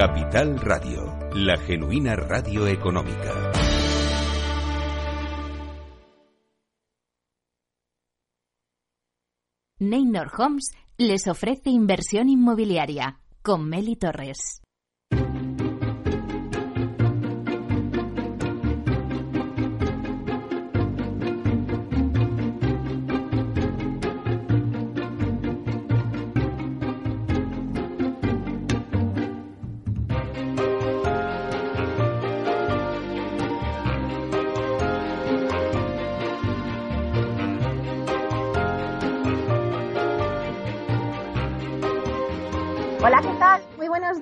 Capital Radio, la genuina radio económica. Neynor Homes les ofrece inversión inmobiliaria con Meli Torres.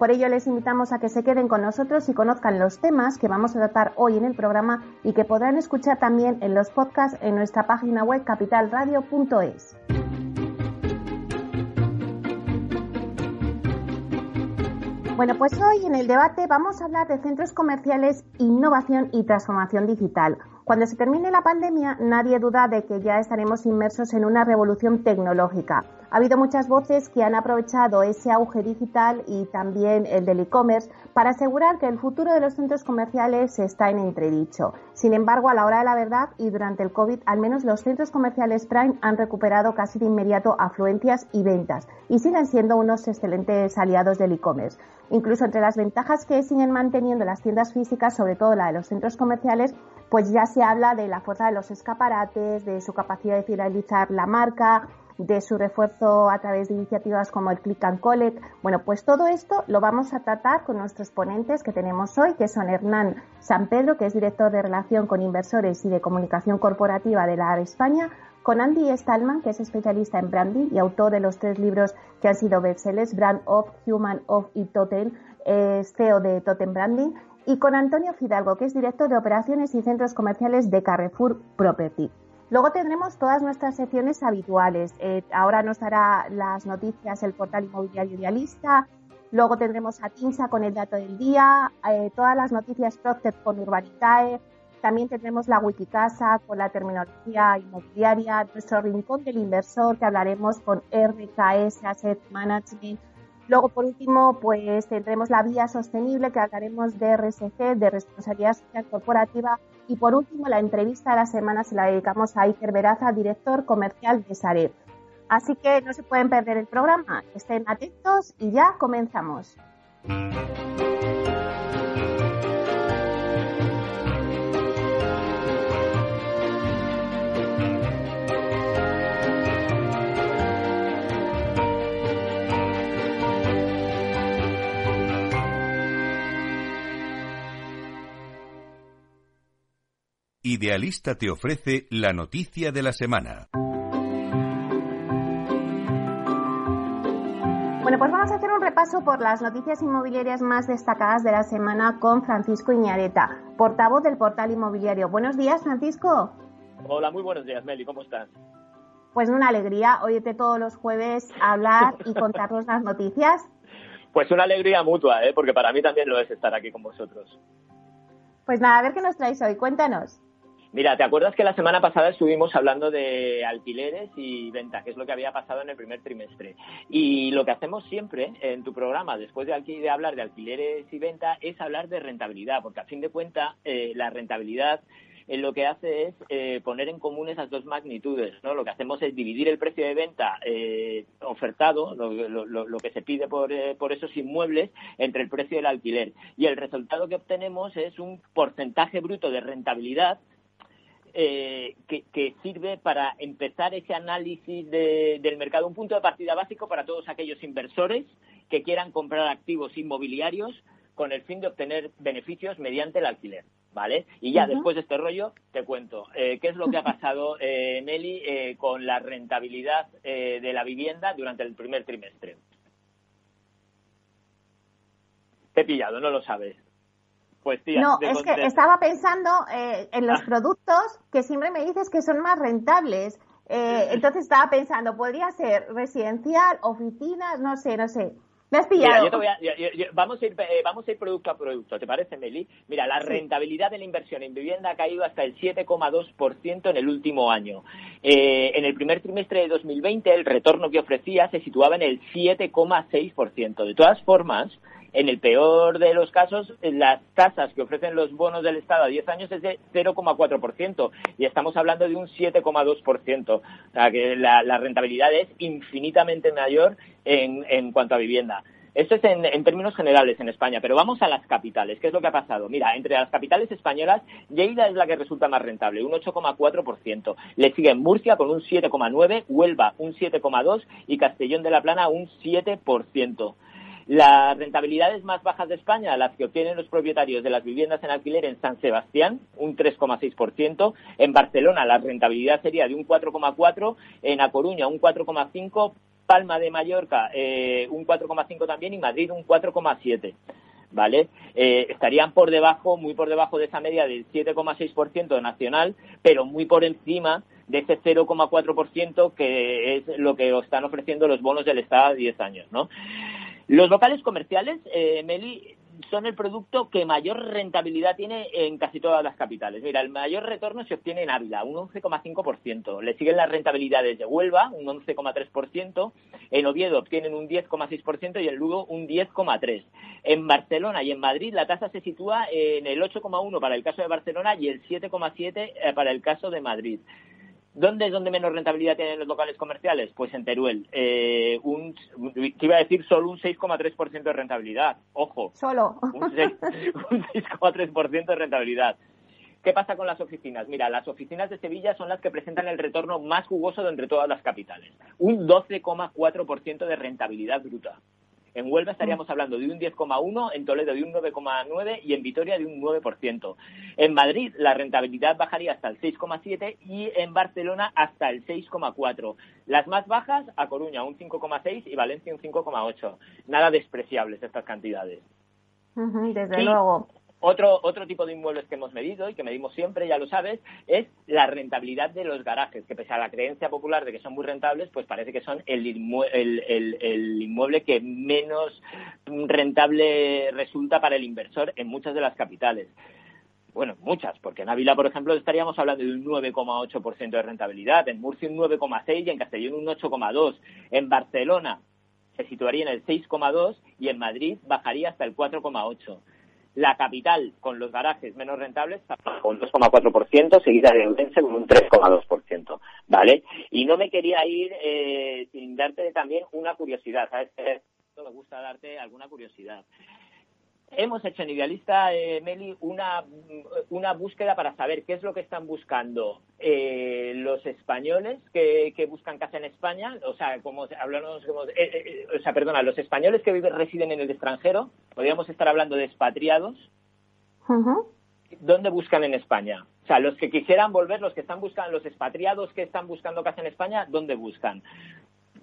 Por ello les invitamos a que se queden con nosotros y conozcan los temas que vamos a tratar hoy en el programa y que podrán escuchar también en los podcasts en nuestra página web capitalradio.es. Bueno, pues hoy en el debate vamos a hablar de centros comerciales, innovación y transformación digital. Cuando se termine la pandemia, nadie duda de que ya estaremos inmersos en una revolución tecnológica. Ha habido muchas voces que han aprovechado ese auge digital y también el del e-commerce para asegurar que el futuro de los centros comerciales está en entredicho. Sin embargo, a la hora de la verdad y durante el COVID, al menos los centros comerciales Prime han recuperado casi de inmediato afluencias y ventas y siguen siendo unos excelentes aliados del e-commerce. Incluso entre las ventajas que siguen manteniendo las tiendas físicas, sobre todo la de los centros comerciales, pues ya se habla de la fuerza de los escaparates, de su capacidad de finalizar la marca, de su refuerzo a través de iniciativas como el Click and Collect. Bueno, pues todo esto lo vamos a tratar con nuestros ponentes que tenemos hoy, que son Hernán San Pedro, que es director de Relación con Inversores y de Comunicación Corporativa de la AR España, con Andy Stallman, que es especialista en branding y autor de los tres libros que han sido bestsellers, Brand of, Human of y Totem, es CEO de Totem Branding, y con Antonio Fidalgo, que es director de Operaciones y Centros Comerciales de Carrefour Property. Luego tendremos todas nuestras secciones habituales. Eh, ahora nos dará las noticias el portal inmobiliario idealista. Luego tendremos a Tinsa con el dato del día, eh, todas las noticias Procter con Urbanitae. También tendremos la Wikicasa con la terminología inmobiliaria, nuestro rincón del inversor que hablaremos con RKS Asset Management Luego, por último, pues tendremos la vía sostenible que hablaremos de RSC, de responsabilidad social corporativa. Y por último, la entrevista de la semana se la dedicamos a Iker Veraza, director comercial de Sareb. Así que no se pueden perder el programa. Estén atentos y ya comenzamos. Idealista te ofrece la noticia de la semana. Bueno, pues vamos a hacer un repaso por las noticias inmobiliarias más destacadas de la semana con Francisco Iñareta, portavoz del portal inmobiliario. Buenos días, Francisco. Hola, muy buenos días, Meli. ¿Cómo estás? Pues una alegría oírte todos los jueves hablar y contarnos las noticias. Pues una alegría mutua, ¿eh? porque para mí también lo es estar aquí con vosotros. Pues nada, a ver qué nos traéis hoy. Cuéntanos. Mira, ¿te acuerdas que la semana pasada estuvimos hablando de alquileres y venta, que es lo que había pasado en el primer trimestre? Y lo que hacemos siempre en tu programa, después de, hablar de alquileres y venta, es hablar de rentabilidad, porque a fin de cuentas eh, la rentabilidad eh, lo que hace es eh, poner en común esas dos magnitudes. ¿no? Lo que hacemos es dividir el precio de venta ofertado, lo, que se pide por, por esos inmuebles, entre el precio del alquiler. Y el resultado que obtenemos es un porcentaje bruto de rentabilidad eh, que, sirve para empezar ese análisis del mercado, un punto de partida básico para todos aquellos inversores que quieran comprar activos inmobiliarios con el fin de obtener beneficios mediante el alquiler. ¿Vale? Y ya después de este rollo te cuento eh, qué es lo que ha pasado, eh, Nelly, eh, con la rentabilidad de la vivienda durante el primer trimestre. Te he pillado, no lo sabes. Pues tía, No, es que estaba pensando eh, en los Ah. productos que siempre me dices que son más rentables. Eh, entonces estaba pensando, podría ser residencial, oficinas, no sé, no sé. Me has Mira, pillado. yo te voy a- yo- yo- yo- vamos, a ir, eh, vamos a ir producto a producto, ¿te parece, Meli? Mira, la Sí. rentabilidad de la inversión en vivienda ha caído hasta el 7,2% en el último año. Eh, en el primer trimestre de 2020, el retorno que ofrecía se situaba en el 7,6%. De todas formas, en el peor de los casos, las tasas que ofrecen los bonos del Estado a 10 años es de 0,4% y estamos hablando de un 7,2%. O sea, que la, rentabilidad es infinitamente mayor en, en cuanto a vivienda. Esto es en, en términos generales en España, pero vamos a las capitales. ¿Qué es lo que ha pasado? Mira, entre las capitales españolas, Lleida es la que resulta más rentable, un 8,4%. Le sigue Murcia con un 7,9%, Huelva un 7,2% y Castellón de la Plana un 7%. Las rentabilidades más bajas de España, las que obtienen los propietarios de las viviendas en alquiler en San Sebastián, un 3,6%. En Barcelona la rentabilidad sería de un 4,4%. En A Coruña un 4,5%. Palma de Mallorca eh, un 4,5% también y Madrid un 4,7%. ¿Vale? Eh, estarían por debajo, muy por debajo de esa media del 7,6% nacional, pero muy por encima de ese 0,4% que es lo que están ofreciendo los bonos del Estado a 10 años, ¿no? Los locales comerciales, eh, Meli, son el producto que mayor rentabilidad tiene en casi todas las capitales. Mira, el mayor retorno se obtiene en Ávila, un 11,5%. Le siguen las rentabilidades de Huelva, un 11,3%. En Oviedo obtienen un 10,6% y en Lugo un 10,3%. En Barcelona y en Madrid la tasa se sitúa en el 8,1% para el caso de Barcelona y el 7,7% eh, para el caso de Madrid. ¿Dónde es donde menos rentabilidad tienen los locales comerciales? Pues en Teruel. Eh, un, te iba a decir solo un 6,3% de rentabilidad. Ojo, Solo. un seis- un 6,3% de rentabilidad. ¿Qué pasa con las oficinas? Mira, las oficinas de Sevilla son las que presentan el retorno más jugoso de entre todas las capitales. Un 12,4% de rentabilidad bruta. En Huelva estaríamos hablando de un 10,1, en Toledo de un 9,9 y en Vitoria de un 9%. En Madrid la rentabilidad bajaría hasta el 6,7 y en Barcelona hasta el 6,4. Las más bajas, a Coruña un 5,6 y Valencia un 5,8. Nada despreciables estas cantidades. Desde Sí. luego. Otro, otro tipo de inmuebles que hemos medido y que medimos siempre, ya lo sabes, es la rentabilidad de los garajes, que pese a la creencia popular de que son muy rentables, pues parece que son el, el- el inmueble que menos rentable resulta para el inversor en muchas de las capitales. Bueno, muchas, porque en Ávila, por ejemplo, estaríamos hablando de un 9,8% de rentabilidad, en Murcia un 9,6% y en Castellón un 8,2%. En Barcelona se situaría en el 6,2% y en Madrid bajaría hasta el 4,8%. La capital, con los garajes menos rentables, con un 2,4%, seguida de Ourense con un 3,2%, ¿vale? Y no me quería ir eh, sin darte también una curiosidad, ¿sabes? Eh, Me gusta darte alguna curiosidad. Hemos hecho en Idealista, eh, Meli, una, una búsqueda para saber qué es lo que están buscando eh, los españoles que, que buscan casa en España, o sea, como hablamos, como, eh, eh, o sea, perdona, los españoles que viven, residen en el extranjero, podríamos estar hablando de expatriados, Ujú. ¿dónde buscan en España? O sea, los que quisieran volver, los que están buscando, los expatriados que están buscando casa en España, ¿dónde buscan?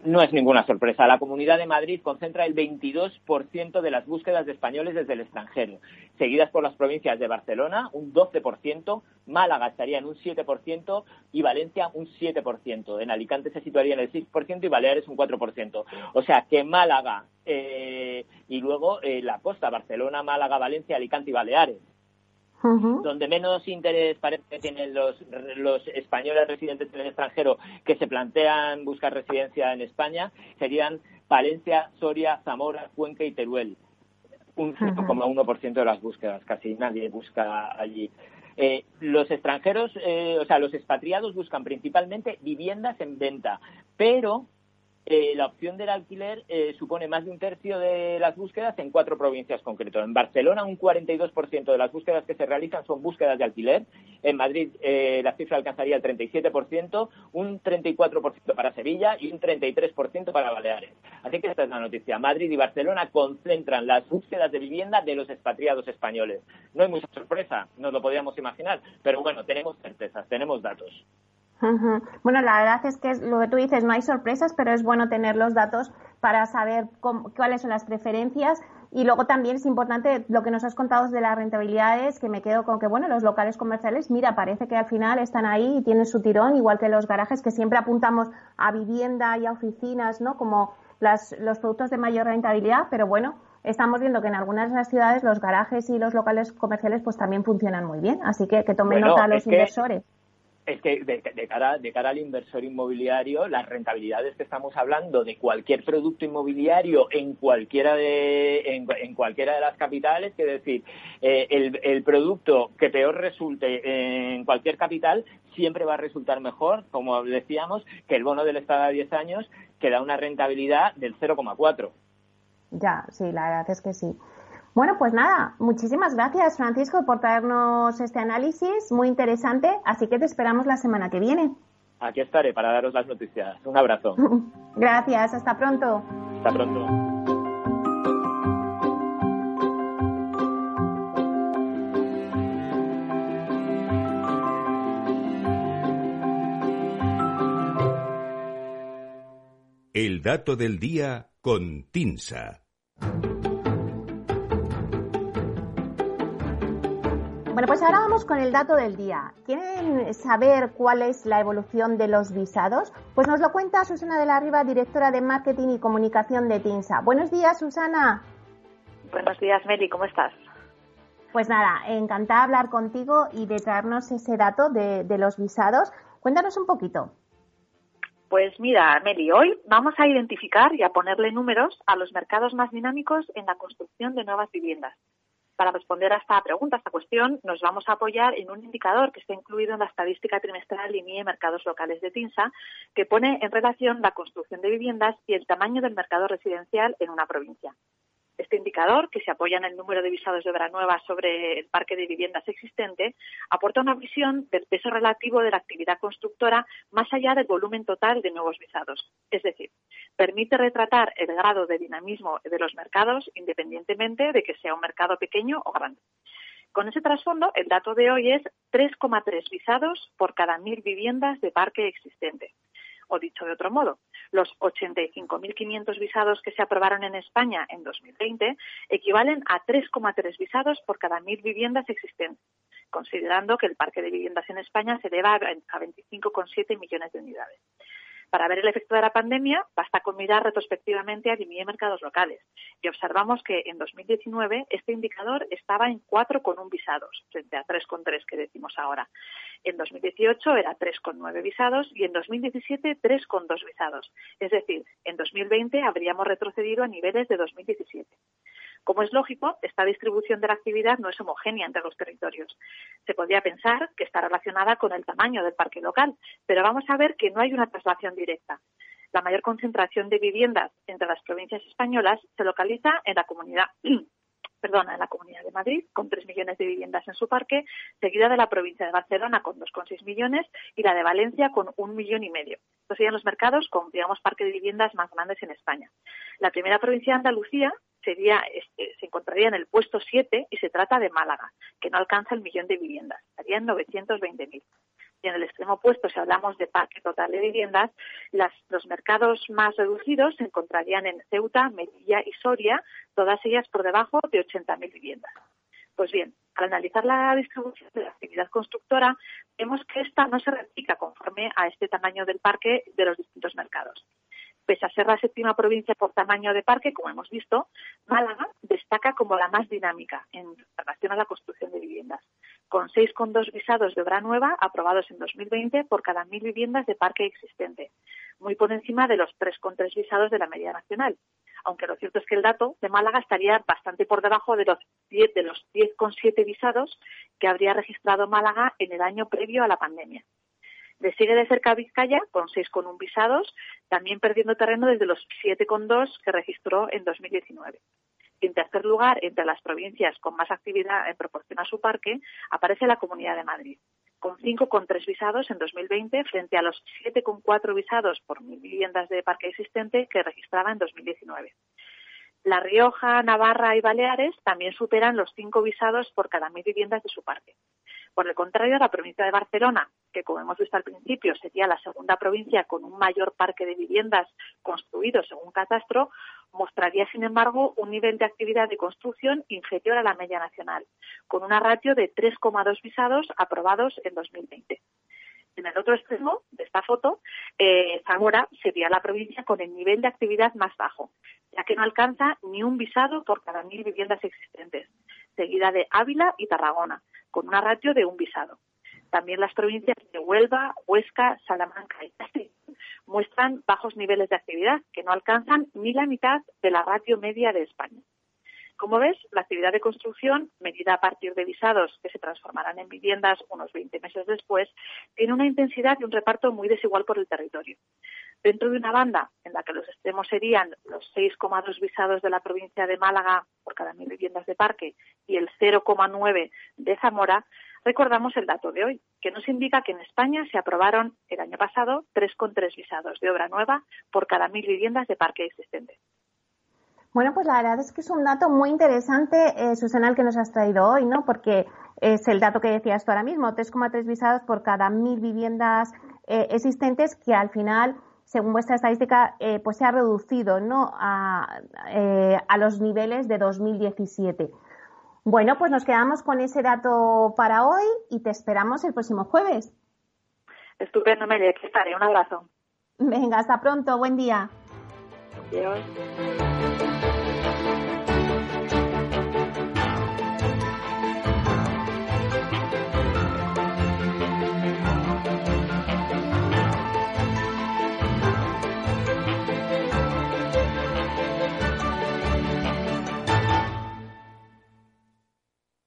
No es ninguna sorpresa. La Comunidad de Madrid concentra el 22% de las búsquedas de españoles desde el extranjero, seguidas por las provincias de Barcelona, un 12%, Málaga estaría en un 7% y Valencia un 7%. En Alicante se situaría en el 6% y Baleares un 4%. O sea que Málaga eh, y luego eh, la costa, Barcelona, Málaga, Valencia, Alicante y Baleares Donde menos interés parece que tienen los, los españoles residentes en el extranjero que se plantean buscar residencia en España serían Palencia, Soria, Zamora, Cuenca y Teruel. Un 5,1% de las búsquedas, casi nadie busca allí. Eh, los extranjeros, eh, o sea, los expatriados buscan principalmente viviendas en venta, pero eh, la opción del alquiler eh, supone más de un tercio de las búsquedas en cuatro provincias concretas. En Barcelona, un 42% de las búsquedas que se realizan son búsquedas de alquiler. En Madrid, eh, la cifra alcanzaría el 37%, un 34% para Sevilla y un 33% para Baleares. Así que esta es la noticia. Madrid y Barcelona concentran las búsquedas de vivienda de los expatriados españoles. No hay mucha sorpresa, nos lo podíamos imaginar, pero bueno, tenemos certezas, tenemos datos. Bueno, la verdad es que es lo que tú dices, no hay sorpresas, pero es bueno tener los datos para saber cómo- cuáles son las preferencias Y luego también es importante lo que nos has contado de las rentabilidades, que me quedo con que, bueno, los locales comerciales, mira, parece que al final están ahí y tienen su tirón, igual que los garajes, que siempre apuntamos a vivienda y a oficinas, ¿no? Como los productos de mayor rentabilidad, pero bueno, estamos viendo que en algunas de las ciudades los garajes y los locales comerciales pues también funcionan muy bien. Así que que tomen nota los inversores es que de, cara, de cara al inversor inmobiliario, las rentabilidades que estamos hablando de cualquier producto inmobiliario en cualquiera de, en, cualquiera de las capitales, que decir, eh, el, el, producto que peor resulte en cualquier capital siempre va a resultar mejor, como decíamos, que el bono del Estado a 10 años, que da una rentabilidad del 0,4. Ya, sí, la verdad es que sí. Bueno, pues nada, muchísimas gracias Francisco por traernos este análisis muy interesante, así que te esperamos la semana que viene. Aquí estaré para daros las noticias. Un abrazo. gracias, hasta pronto. Hasta pronto. El dato del día con Tinsa. Bueno, pues ahora vamos con el dato del día. ¿Quieren saber cuál es la evolución de los visados? Pues nos lo cuenta Susana de la Riva, directora de Marketing y Comunicación de TINSA. Buenos días, Susana. Buenos días, Meli, ¿cómo estás? Pues nada, encantada de hablar contigo y de traernos ese dato de, de los visados. Cuéntanos un poquito. Pues mira, Meli, hoy vamos a identificar y a ponerle números a los mercados más dinámicos en la construcción de nuevas viviendas. Para responder a esta pregunta, a esta cuestión, nos vamos a apoyar en un indicador que está incluido en la estadística trimestral INIE Mercados Locales de TINSA, que pone en relación la construcción de viviendas y el tamaño del mercado residencial en una provincia. Este indicador, que se apoya en el número de visados de obra nueva sobre el parque de viviendas existente, aporta una visión del peso relativo de la actividad constructora más allá del volumen total de nuevos visados. Es decir, permite retratar el grado de dinamismo de los mercados independientemente de que sea un mercado pequeño o grande. Con ese trasfondo, el dato de hoy es 3,3 visados por cada mil viviendas de parque existente. O dicho de otro modo, los 85.500 visados que se aprobaron en España en 2020 equivalen a 3,3 visados por cada mil viviendas existentes, considerando que el parque de viviendas en España se eleva a 25,7 millones de unidades. Para ver el efecto de la pandemia, basta con mirar retrospectivamente a DIMIE mercados locales y observamos que en 2019 este indicador estaba en 4,1 visados frente a 3,3 que decimos ahora. En 2018 era 3,9 visados y en 2017 3,2 visados. Es decir, en 2020 habríamos retrocedido a niveles de 2017. Como es lógico, esta distribución de la actividad no es homogénea entre los territorios. Se podría pensar que está relacionada con el tamaño del parque local, pero vamos a ver que no hay una traslación directa. La mayor concentración de viviendas entre las provincias españolas se localiza en la comunidad perdona, en la Comunidad de Madrid, con 3 millones de viviendas en su parque, seguida de la provincia de Barcelona con 2,6 millones y la de Valencia con un millón y medio. Estos serían los mercados con, digamos, parque de viviendas más grandes en España. La primera provincia de Andalucía sería, este, se encontraría en el puesto 7 y se trata de Málaga, que no alcanza el millón de viviendas, estaría en 920.000. Y en el extremo opuesto, si hablamos de parque total de viviendas, los mercados más reducidos se encontrarían en Ceuta, Melilla y Soria, todas ellas por debajo de 80.000 viviendas. Pues bien, al analizar la distribución de la actividad constructora, vemos que esta no se replica conforme a este tamaño del parque de los distintos mercados. Pese a ser la séptima provincia por tamaño de parque, como hemos visto, Málaga destaca como la más dinámica en relación a la construcción de viviendas, con 6,2 visados de obra nueva aprobados en 2020 por cada mil viviendas de parque existente, muy por encima de los 3,3 visados de la media nacional. Aunque lo cierto es que el dato de Málaga estaría bastante por debajo de los 10 de los 10,7 visados que habría registrado Málaga en el año previo a la pandemia. Le sigue de cerca Vizcaya con 6,1 visados, también perdiendo terreno desde los 7,2 que registró en 2019. Y en tercer lugar, entre las provincias con más actividad en proporción a su parque, aparece la Comunidad de Madrid, con 5,3 visados en 2020 frente a los 7,4 visados por mil viviendas de parque existente que registraba en 2019. La Rioja, Navarra y Baleares también superan los 5 visados por cada mil viviendas de su parque. Por el contrario, la provincia de Barcelona, que como hemos visto al principio sería la segunda provincia con un mayor parque de viviendas construido según catastro, mostraría, sin embargo, un nivel de actividad de construcción inferior a la media nacional, con una ratio de 3,2 visados aprobados en 2020. En el otro extremo de esta foto, eh, Zamora sería la provincia con el nivel de actividad más bajo, ya que no alcanza ni un visado por cada mil viviendas existentes, seguida de Ávila y Tarragona, con una ratio de un visado. También las provincias de Huelva, Huesca, Salamanca y Castilla muestran bajos niveles de actividad, que no alcanzan ni la mitad de la ratio media de España. Como ves, la actividad de construcción, medida a partir de visados que se transformarán en viviendas unos 20 meses después, tiene una intensidad y un reparto muy desigual por el territorio. Dentro de una banda en la que los extremos serían los 6,2 visados de la provincia de Málaga por cada mil viviendas de parque y el 0,9 de Zamora, recordamos el dato de hoy, que nos indica que en España se aprobaron el año pasado 3,3 visados de obra nueva por cada mil viviendas de parque existente. Bueno, pues la verdad es que es un dato muy interesante, eh, Susana, el que nos has traído hoy, ¿no? Porque es el dato que decías tú ahora mismo, 3,3 visados por cada mil viviendas eh, existentes, que al final, según vuestra estadística, eh, pues se ha reducido, ¿no? A, eh, a los niveles de 2017. Bueno, pues nos quedamos con ese dato para hoy y te esperamos el próximo jueves. Estupendo, Meli, aquí estaré. Un abrazo. Venga, hasta pronto. Buen día. Adiós.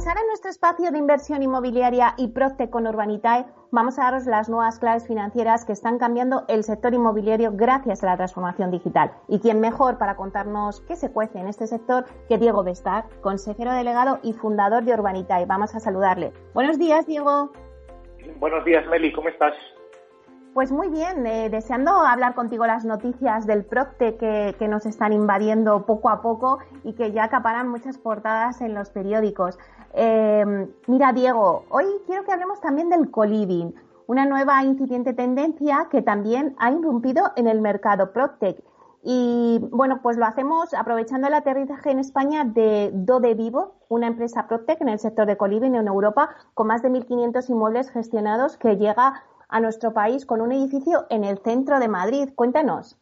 Pues ahora nuestro espacio de inversión inmobiliaria y Procte con Urbanitae vamos a daros las nuevas claves financieras que están cambiando el sector inmobiliario gracias a la transformación digital. Y quién mejor para contarnos qué se cuece en este sector que Diego Bestar, consejero delegado y fundador de Urbanitae. Vamos a saludarle. Buenos días, Diego. Buenos días, Meli, ¿cómo estás? Pues muy bien, eh, deseando hablar contigo las noticias del Procte que, nos están invadiendo poco a poco y que ya acaparan muchas portadas en los periódicos. Eh, mira, Diego, hoy quiero que hablemos también del coliving, una nueva incipiente tendencia que también ha irrumpido en el mercado Proctec. Y bueno, pues lo hacemos aprovechando el aterrizaje en España de Dode Vivo, una empresa Proctec en el sector de coliving en Europa, con más de 1.500 inmuebles gestionados que llega a nuestro país con un edificio en el centro de Madrid. Cuéntanos.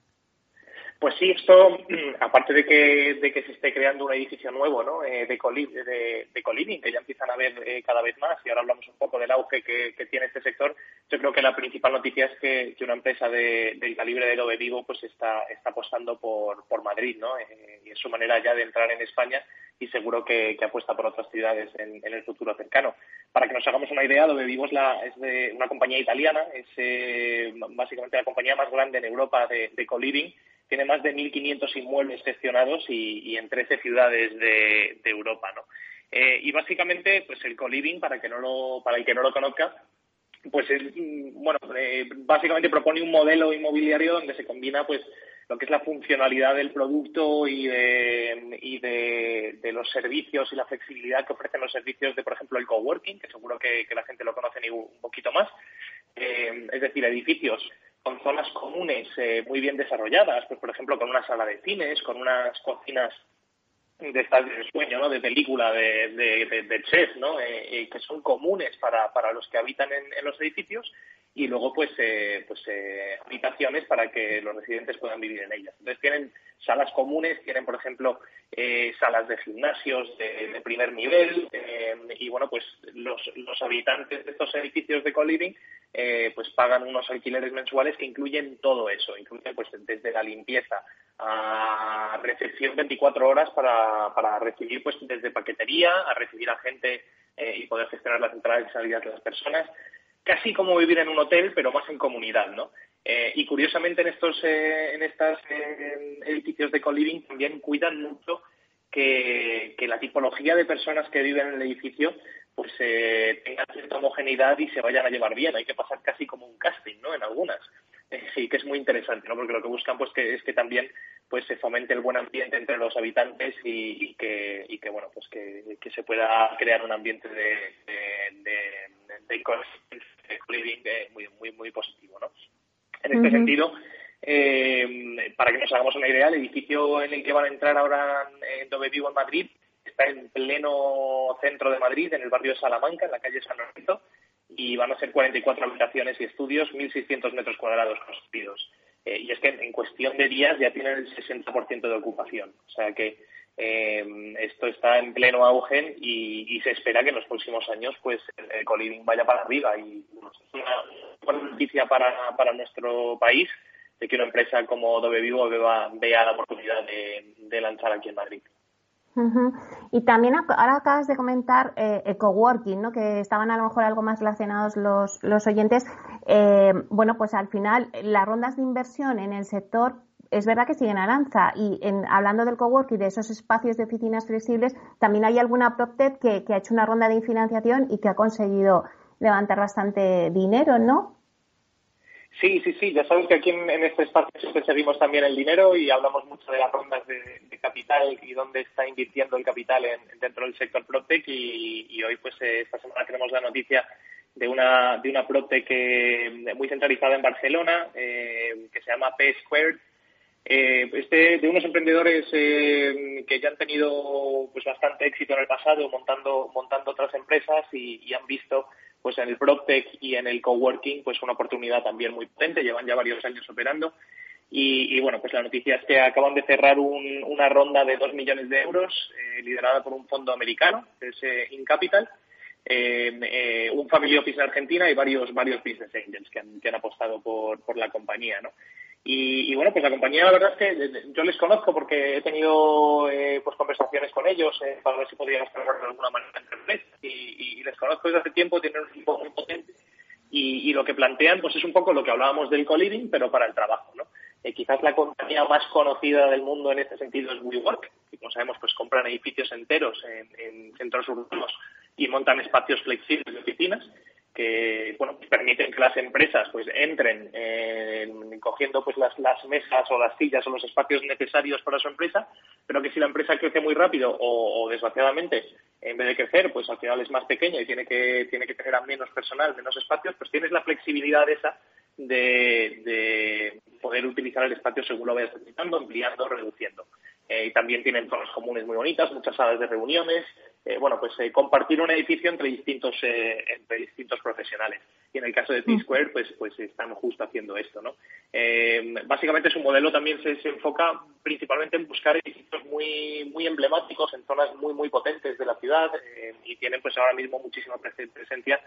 Pues sí, esto, aparte de que, de que se esté creando un edificio nuevo ¿no? eh, de, coli, de, de que ya empiezan a ver eh, cada vez más, y ahora hablamos un poco del auge que, tiene este sector, yo creo que la principal noticia es que, que una empresa de, del calibre de Lobe Vivo pues está, está apostando por, por Madrid, ¿no? Eh, y es su manera ya de entrar en España y seguro que, apuesta por otras ciudades en, en, el futuro cercano. Para que nos hagamos una idea, Lobe Vivo es, la, es de una compañía italiana, es eh, básicamente la compañía más grande en Europa de, de coliving, tiene más de 1.500 inmuebles gestionados y, en 13 ciudades de, Europa, ¿no? Eh, y básicamente, pues el co-living, para, que no lo, para el que no lo conozca, pues es, bueno, eh, básicamente propone un modelo inmobiliario donde se combina, pues, lo que es la funcionalidad del producto y de, y de, los servicios y la flexibilidad que ofrecen los servicios de, por ejemplo, el coworking, que seguro que, la gente lo conoce un poquito más. Eh, es decir, edificios con zonas comunes eh, muy bien desarrolladas, pues por ejemplo con una sala de cines, con unas cocinas de estas de sueño, ¿no? de película, de, de, chef, ¿no? Eh, eh, que son comunes para, para los que habitan en, los edificios y luego pues eh, pues eh, habitaciones para que los residentes puedan vivir en ellas. Entonces tienen salas comunes, tienen por ejemplo eh, salas de gimnasios de, primer nivel y bueno pues los, los habitantes de estos edificios de co-living pues pagan unos alquileres mensuales que incluyen todo eso, incluyen pues desde la limpieza a recepción 24 horas para, para recibir pues desde paquetería a recibir a gente y poder gestionar las entradas y salidas de las personas casi como vivir en un hotel, pero más en comunidad, ¿no? Eh, y curiosamente en estos eh, en estos eh, edificios de co-living también cuidan mucho que, la tipología de personas que viven en el edificio pues tenga cierta homogeneidad y se vayan a llevar bien. Hay que pasar casi como un casting, ¿no? En algunas. sí, que es muy interesante, ¿no? Porque lo que buscan pues que es que también pues se fomente el buen ambiente entre los habitantes y, que, y que bueno pues que, se pueda crear un ambiente de, de, de, living muy, muy, muy positivo. ¿no? En este sentido, eh, para que nos hagamos una idea, el edificio en el que van a entrar ahora en Dove Vivo en Madrid está en pleno centro de Madrid, en el barrio de Salamanca, en la calle San Lorenzo, y van a ser 44 habitaciones y estudios, 1.600 metros cuadrados construidos. Eh, y es que en cuestión de días ya tienen el 60% de ocupación. O sea que eh, esto está en pleno auge y, se espera que en los próximos años pues el, coliving vaya para arriba y es una buena noticia para, para nuestro país de que una empresa como Dove Vivo vea, la oportunidad de, lanzar aquí en Madrid. Y también ahora acabas de comentar eh, coworking, ¿no? que estaban a lo mejor algo más relacionados los, los oyentes. Eh, bueno, pues al final las rondas de inversión en el sector es verdad que siguen a lanza y en, hablando del coworking y de esos espacios de oficinas flexibles, también hay alguna PropTech que, que ha hecho una ronda de financiación y que ha conseguido levantar bastante dinero, ¿no? Sí, sí, sí. Ya sabes que aquí en, este espacio siempre seguimos también el dinero y hablamos mucho de las rondas de, capital y dónde está invirtiendo el capital dentro del sector PropTech y, hoy, pues, eh, esta semana tenemos la noticia de una de una PropTech muy centralizada en Barcelona eh, que se llama P Squared eh, este, de unos emprendedores eh, que ya han tenido pues bastante éxito en el pasado montando montando otras empresas y, han visto pues en el PropTech y en el coworking pues una oportunidad también muy potente. Llevan ya varios años operando. Y, bueno pues la noticia es que acaban de cerrar una ronda de dos millones de euros eh, liderada por un fondo americano que es InCapital un family office en Argentina y varios varios business angels que han, que han apostado por, por la compañía no y, bueno, pues la compañía, la verdad es que yo les conozco porque he tenido eh, pues conversaciones con ellos eh, para ver si podíamos trabajar de alguna manera entre y, y, les conozco desde hace tiempo, tienen un equipo muy potente. Y, lo que plantean pues es un poco lo que hablábamos del co-living, pero para el trabajo, ¿no? Eh, quizás la compañía más conocida del mundo en este sentido es WeWork, que como sabemos pues compran edificios enteros en, en centros urbanos y montan espacios flexibles de oficinas que bueno permiten que las empresas pues entren cogiendo pues las, las mesas o las sillas o los espacios necesarios para su empresa pero que si la empresa crece muy rápido o, desgraciadamente en vez de crecer pues al final es más pequeña y tiene que tiene que tener a menos personal menos espacios pues tienes la flexibilidad esa de, de poder utilizar el espacio según lo vayas necesitando ampliando reduciendo. Eh, y también tienen zonas comunes muy bonitas muchas salas de reuniones eh, bueno, pues eh, compartir un edificio entre distintos eh, entre distintos profesionales. Y en el caso de T-Square, pues, pues están justo haciendo esto, ¿no? básicamente su modelo también se, enfoca principalmente en buscar edificios muy muy emblemáticos en zonas muy muy potentes de la ciudad y tienen pues ahora mismo muchísima presencia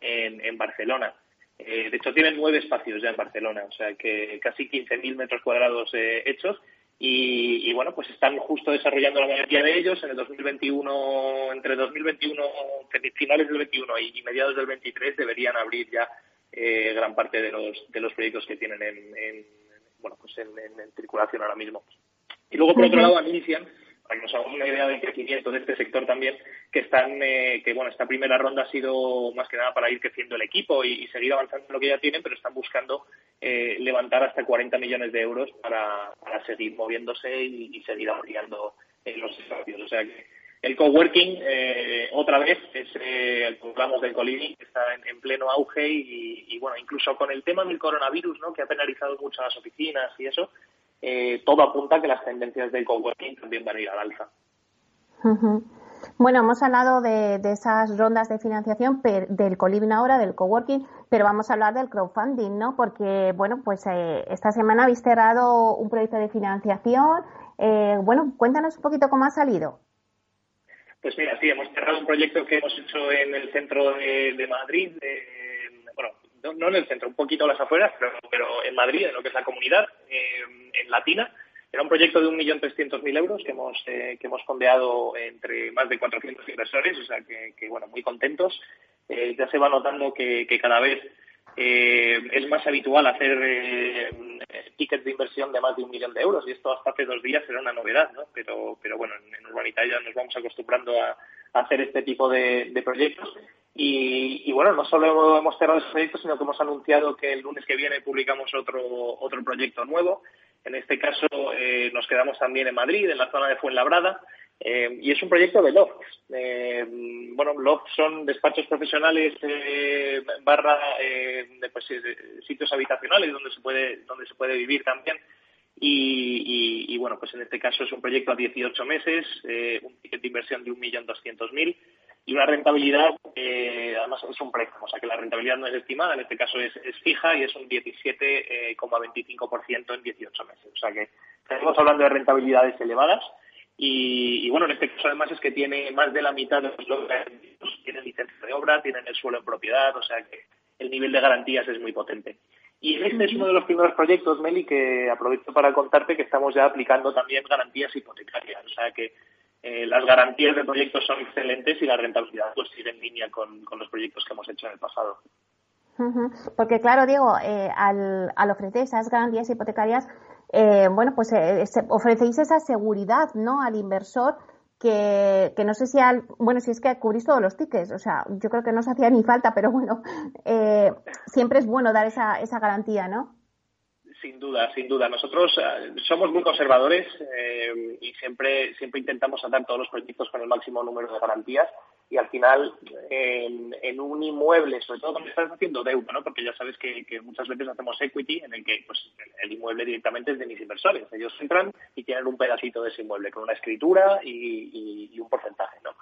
en, en Barcelona. de hecho, tienen nueve espacios ya en Barcelona, o sea que casi 15.000 metros cuadrados hechos y, bueno, pues están justo desarrollando la mayoría de ellos en el 2021, entre 2021, finales del 21 y mediados del 23 deberían abrir ya eh, gran parte de los, de los proyectos que tienen en, bueno, pues en, circulación ahora mismo. Y luego, por otro lado, Anisian, para que nos hagamos una idea del crecimiento de este sector también, que están, eh, que bueno, esta primera ronda ha sido más que nada para ir creciendo el equipo y, seguir avanzando en lo que ya tienen, pero están buscando eh, levantar hasta 40 millones de euros para, para seguir moviéndose y, seguir ampliando eh, los espacios. O sea que el coworking, otra vez, es el hablamos del coliving, está en, pleno auge y, y, bueno, incluso con el tema del coronavirus, ¿no? que ha penalizado mucho las oficinas y eso, eh, todo apunta a que las tendencias del coworking también van a ir al alza. Bueno, hemos hablado de, esas rondas de financiación del Coliving ahora, del coworking, pero vamos a hablar del crowdfunding, ¿no? Porque, bueno, pues eh, esta semana habéis cerrado un proyecto de financiación. Eh, bueno, cuéntanos un poquito cómo ha salido. Pues mira, sí, hemos cerrado un proyecto que hemos hecho en el centro de, Madrid, bueno, no, en el centro, un poquito a las afueras, pero, en Madrid, en lo que es la comunidad, en Latina era un proyecto de 1.300.000 euros que hemos, eh, que hemos fondeado entre más de 400 inversores, o sea que, bueno, muy contentos. Eh, ya se va notando que, cada vez eh, es más habitual hacer tickets de inversión de más de un millón de euros y esto hasta hace dos días era una novedad, ¿no? Pero, pero bueno, en, en ya nos vamos acostumbrando a, hacer este tipo de, proyectos y, bueno, no solo hemos cerrado ese proyecto, sino que hemos anunciado que el lunes que viene publicamos otro, otro proyecto nuevo en este caso eh, nos quedamos también en Madrid, en la zona de Fuenlabrada, eh, y es un proyecto de Loft. Eh, bueno, Loft son despachos profesionales barra de, pues, sitios habitacionales donde se puede donde se puede vivir también. Y, bueno, pues en este caso es un proyecto a 18 meses, un ticket de inversión de 1.200.000 y una rentabilidad, eh, además es un préstamo, o sea que la rentabilidad no es estimada, en este caso es, fija y es un 17,25% en 18 meses. O sea que estamos hablando de rentabilidades elevadas y, bueno, en este caso además es que tiene más de la mitad de los logros, tienen licencia de obra, tienen el suelo en propiedad, o sea que el nivel de garantías es muy potente. Y este es uno de los primeros proyectos, Meli, que aprovecho para contarte que estamos ya aplicando también garantías hipotecarias. O sea que eh, las garantías del proyecto son excelentes y la rentabilidad pues sigue en línea con, los proyectos que hemos hecho en el pasado. Porque claro, Diego, eh, al, al, ofrecer esas garantías hipotecarias, eh, bueno, pues ofrecéis esa seguridad, ¿no? Al inversor que, que no sé si al, bueno, si es que cubrís todos los tickets, o sea, yo creo que no se hacía ni falta, pero bueno, siempre es bueno dar esa, esa garantía, ¿no? Sin duda, sin duda. Nosotros eh, somos muy conservadores eh, y siempre, siempre intentamos atar todos los proyectos con el máximo número de garantías y al final en, un inmueble, sobre todo cuando estás haciendo deuda, ¿no? porque ya sabes que, muchas veces hacemos equity en el que pues, el inmueble directamente es de mis inversores. Ellos entran y tienen un pedacito de ese inmueble con una escritura y, y un porcentaje. ¿no?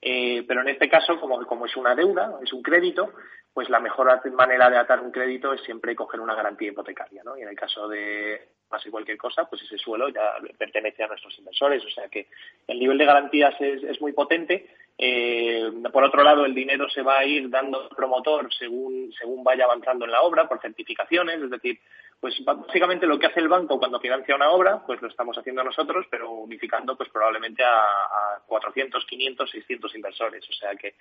Eh, pero en este caso, como, es una deuda, es un crédito, pues la mejor manera de atar un crédito es siempre coger una garantía hipotecaria, ¿no? Y en el caso de pase cualquier cosa, pues ese suelo ya pertenece a nuestros inversores. O sea que el nivel de garantías es, es muy potente. Eh, por otro lado, el dinero se va a ir dando al promotor según, según vaya avanzando en la obra por certificaciones, es decir, pues básicamente lo que hace el banco cuando financia una obra, pues lo estamos haciendo nosotros, pero unificando pues probablemente a, 400, 500, 600 inversores. O sea que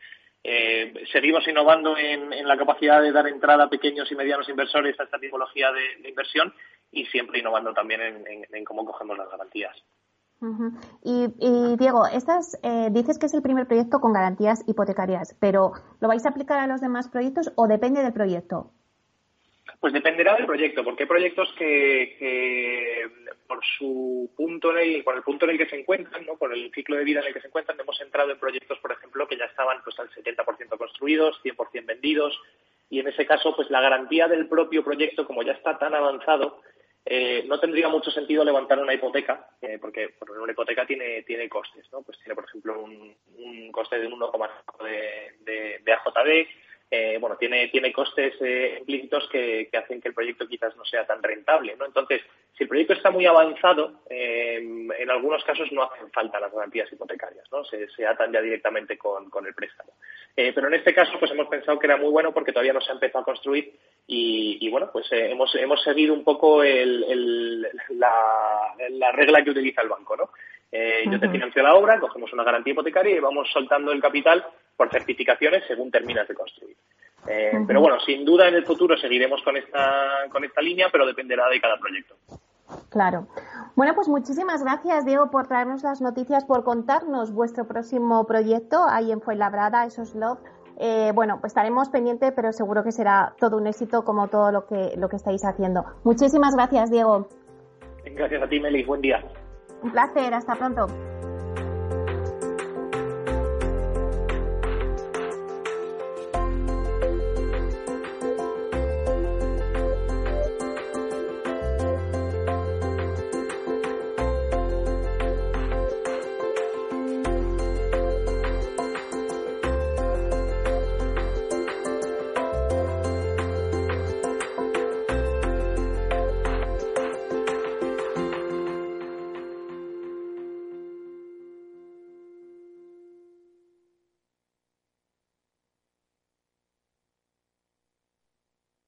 eh, seguimos innovando en, la capacidad de dar entrada a pequeños y medianos inversores a esta tipología de, inversión y siempre innovando también en, cómo cogemos las garantías. y, Diego, estas, eh, dices que es el primer proyecto con garantías hipotecarias, pero ¿lo vais a aplicar a los demás proyectos o depende del proyecto? Pues dependerá del proyecto, porque hay proyectos que, por su punto en el, por el punto en el que se encuentran, ¿no? por el ciclo de vida en el que se encuentran, hemos entrado en proyectos, por ejemplo, que ya estaban pues al 70% construidos, 100% vendidos, y en ese caso, pues la garantía del propio proyecto, como ya está tan avanzado, eh, no tendría mucho sentido levantar una hipoteca, eh, porque una hipoteca tiene, tiene costes, ¿no? Pues tiene, por ejemplo, un, coste de 1,5 de, de, de AJD, eh, bueno, tiene, tiene costes eh, implícitos que, hacen que el proyecto quizás no sea tan rentable, ¿no? Entonces, si el proyecto está muy avanzado, eh, en algunos casos no hacen falta las garantías hipotecarias, ¿no? Se, atan ya directamente con, el préstamo. pero en este caso, pues hemos pensado que era muy bueno porque todavía no se ha empezado a construir y, bueno, pues hemos, hemos seguido un poco la, la regla que utiliza el banco, ¿no? Eh, yo te financio la obra, cogemos una garantía hipotecaria y vamos soltando el capital por certificaciones según terminas de construir. Eh, pero bueno, sin duda en el futuro seguiremos con esta, con esta línea, pero dependerá de cada proyecto. Claro. Bueno, pues muchísimas gracias, Diego, por traernos las noticias, por contarnos vuestro próximo proyecto ahí en Fuenlabrada, esos Love. Eh, bueno, pues estaremos pendientes, pero seguro que será todo un éxito como todo lo que, lo que estáis haciendo. Muchísimas gracias, Diego. Gracias a ti, Meli. Buen día. Un placer, hasta pronto.